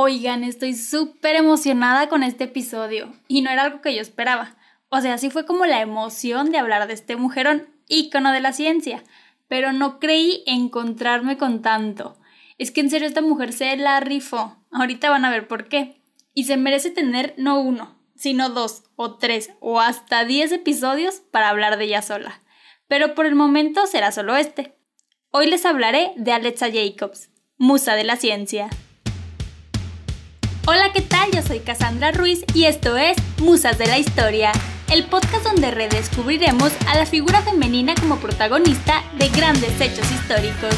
Oigan, estoy súper emocionada con este episodio y no era algo que yo esperaba. O sea, sí fue como la emoción de hablar de este mujerón, ícono de la ciencia, pero no creí encontrarme con tanto. Es que en serio esta mujer se la rifó. Ahorita van a ver por qué. Y se merece tener no uno, sino dos, o tres, o hasta diez episodios para hablar de ella sola. Pero por el momento será solo este. Hoy les hablaré de Alexa Jacobs, musa de la ciencia. Hola, ¿qué tal? Yo soy Cassandra Ruiz y esto es Musas de la Historia, el podcast donde redescubriremos a la figura femenina como protagonista de grandes hechos históricos.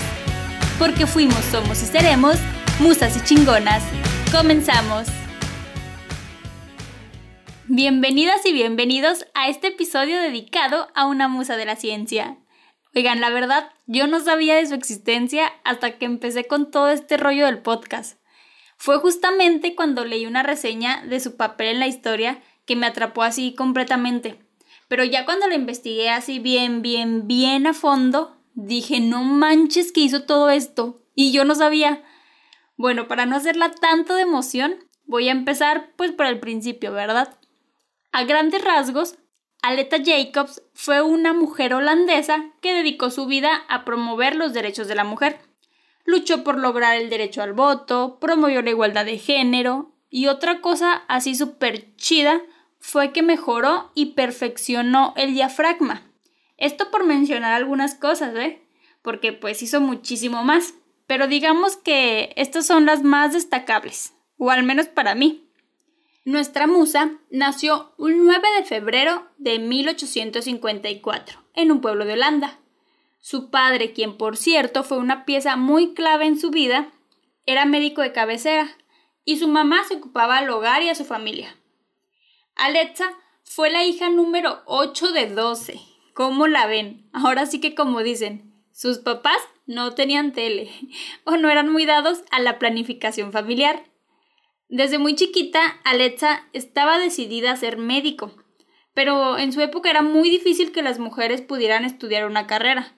Porque fuimos, somos y seremos musas y chingonas. Comenzamos. Bienvenidas y bienvenidos a este episodio dedicado a una musa de la ciencia. Oigan, la verdad, yo no sabía de su existencia hasta que empecé con todo este rollo del podcast. Fue justamente cuando leí una reseña de su papel en la historia que me atrapó así completamente. Pero ya cuando la investigué así bien, bien, bien a fondo, dije, no manches que hizo todo esto. Y yo no sabía. Bueno, para no hacerla tanto de emoción, voy a empezar pues por el principio, ¿verdad? A grandes rasgos, Aleta Jacobs fue una mujer holandesa que dedicó su vida a promover los derechos de la mujer luchó por lograr el derecho al voto, promovió la igualdad de género y otra cosa así súper chida fue que mejoró y perfeccionó el diafragma. Esto por mencionar algunas cosas, ¿eh? Porque pues hizo muchísimo más. Pero digamos que estas son las más destacables, o al menos para mí. Nuestra musa nació un 9 de febrero de 1854 en un pueblo de Holanda. Su padre, quien por cierto fue una pieza muy clave en su vida, era médico de cabecera y su mamá se ocupaba al hogar y a su familia. Alexa fue la hija número 8 de 12. ¿Cómo la ven? Ahora sí que como dicen, sus papás no tenían tele o no eran muy dados a la planificación familiar. Desde muy chiquita, Alexa estaba decidida a ser médico, pero en su época era muy difícil que las mujeres pudieran estudiar una carrera.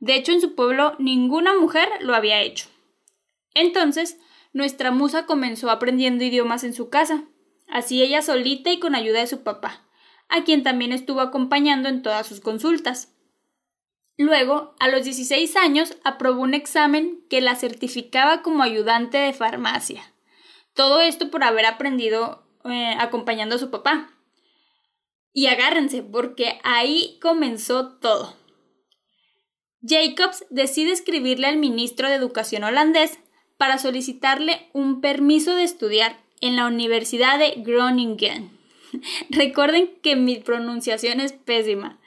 De hecho, en su pueblo ninguna mujer lo había hecho. Entonces, nuestra musa comenzó aprendiendo idiomas en su casa, así ella solita y con ayuda de su papá, a quien también estuvo acompañando en todas sus consultas. Luego, a los 16 años, aprobó un examen que la certificaba como ayudante de farmacia. Todo esto por haber aprendido eh, acompañando a su papá. Y agárrense, porque ahí comenzó todo. Jacobs decide escribirle al ministro de Educación holandés para solicitarle un permiso de estudiar en la Universidad de Groningen. Recuerden que mi pronunciación es pésima.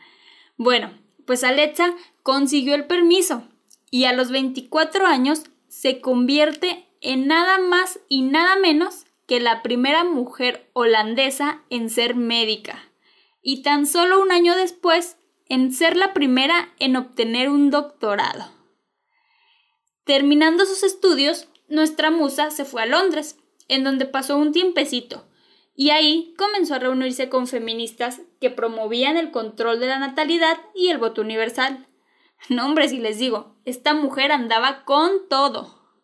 Bueno, pues Alexa consiguió el permiso y a los 24 años se convierte en nada más y nada menos que la primera mujer holandesa en ser médica. Y tan solo un año después en ser la primera en obtener un doctorado. Terminando sus estudios, nuestra musa se fue a Londres, en donde pasó un tiempecito, y ahí comenzó a reunirse con feministas que promovían el control de la natalidad y el voto universal. No, hombre, si les digo, esta mujer andaba con todo.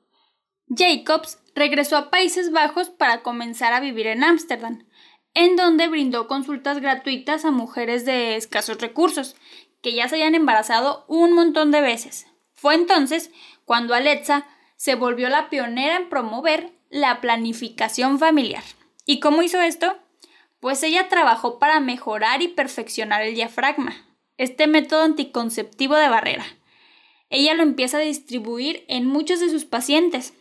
Jacobs regresó a Países Bajos para comenzar a vivir en Ámsterdam, en donde brindó consultas gratuitas a mujeres de escasos recursos, que ya se habían embarazado un montón de veces. Fue entonces cuando Alexa se volvió la pionera en promover la planificación familiar. ¿Y cómo hizo esto? Pues ella trabajó para mejorar y perfeccionar el diafragma, este método anticonceptivo de barrera. Ella lo empieza a distribuir en muchos de sus pacientes,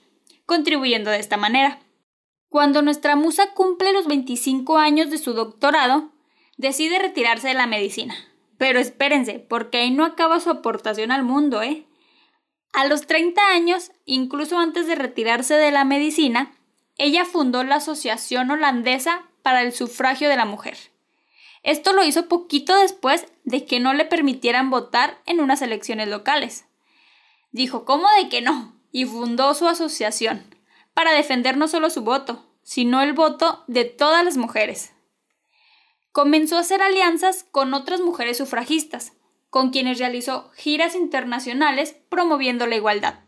contribuyendo de esta manera. Cuando nuestra musa cumple los 25 años de su doctorado, decide retirarse de la medicina. Pero espérense, porque ahí no acaba su aportación al mundo, ¿eh? A los 30 años, incluso antes de retirarse de la medicina, ella fundó la Asociación Holandesa para el Sufragio de la Mujer. Esto lo hizo poquito después de que no le permitieran votar en unas elecciones locales. Dijo, ¿cómo de que no? Y fundó su asociación para defender no solo su voto, sino el voto de todas las mujeres. Comenzó a hacer alianzas con otras mujeres sufragistas, con quienes realizó giras internacionales promoviendo la igualdad.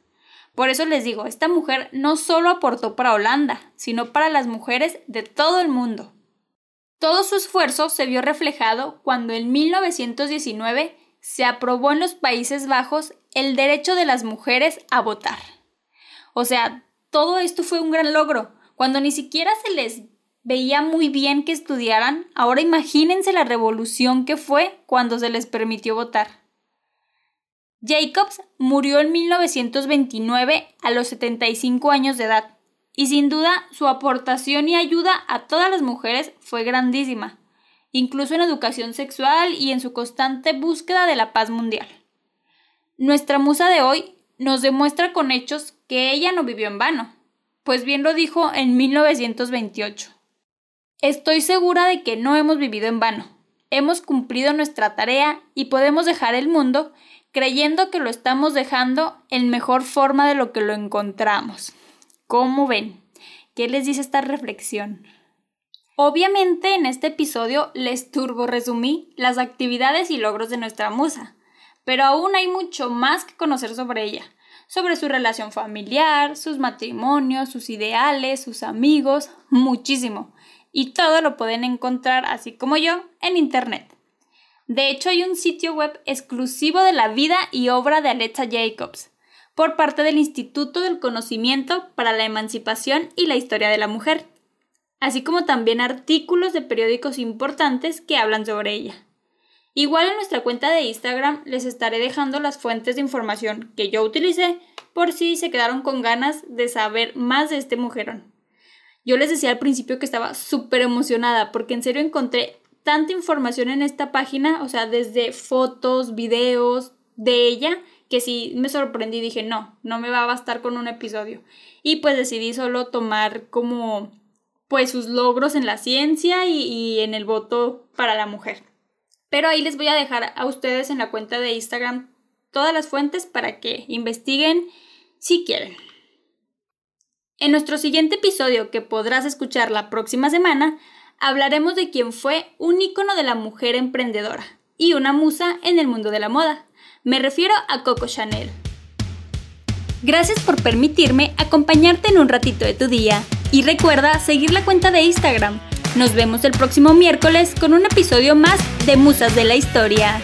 Por eso les digo, esta mujer no solo aportó para Holanda, sino para las mujeres de todo el mundo. Todo su esfuerzo se vio reflejado cuando en 1919 se aprobó en los Países Bajos el derecho de las mujeres a votar. O sea, todo esto fue un gran logro, cuando ni siquiera se les veía muy bien que estudiaran, ahora imagínense la revolución que fue cuando se les permitió votar. Jacobs murió en 1929 a los 75 años de edad, y sin duda su aportación y ayuda a todas las mujeres fue grandísima, incluso en educación sexual y en su constante búsqueda de la paz mundial. Nuestra musa de hoy nos demuestra con hechos que ella no vivió en vano, pues bien lo dijo en 1928. Estoy segura de que no hemos vivido en vano. Hemos cumplido nuestra tarea y podemos dejar el mundo creyendo que lo estamos dejando en mejor forma de lo que lo encontramos. ¿Cómo ven? ¿Qué les dice esta reflexión? Obviamente en este episodio les turbo resumí las actividades y logros de nuestra musa, pero aún hay mucho más que conocer sobre ella, sobre su relación familiar, sus matrimonios, sus ideales, sus amigos, muchísimo y todo lo pueden encontrar, así como yo, en Internet. De hecho, hay un sitio web exclusivo de la vida y obra de Alexa Jacobs, por parte del Instituto del Conocimiento para la Emancipación y la Historia de la Mujer, así como también artículos de periódicos importantes que hablan sobre ella. Igual en nuestra cuenta de Instagram les estaré dejando las fuentes de información que yo utilicé por si se quedaron con ganas de saber más de este mujerón. Yo les decía al principio que estaba súper emocionada porque en serio encontré tanta información en esta página, o sea, desde fotos, videos de ella, que sí me sorprendí, dije, no, no me va a bastar con un episodio. Y pues decidí solo tomar como pues sus logros en la ciencia y, y en el voto para la mujer. Pero ahí les voy a dejar a ustedes en la cuenta de Instagram todas las fuentes para que investiguen si quieren. En nuestro siguiente episodio, que podrás escuchar la próxima semana, hablaremos de quién fue un ícono de la mujer emprendedora y una musa en el mundo de la moda. Me refiero a Coco Chanel. Gracias por permitirme acompañarte en un ratito de tu día y recuerda seguir la cuenta de Instagram. Nos vemos el próximo miércoles con un episodio más de Musas de la Historia.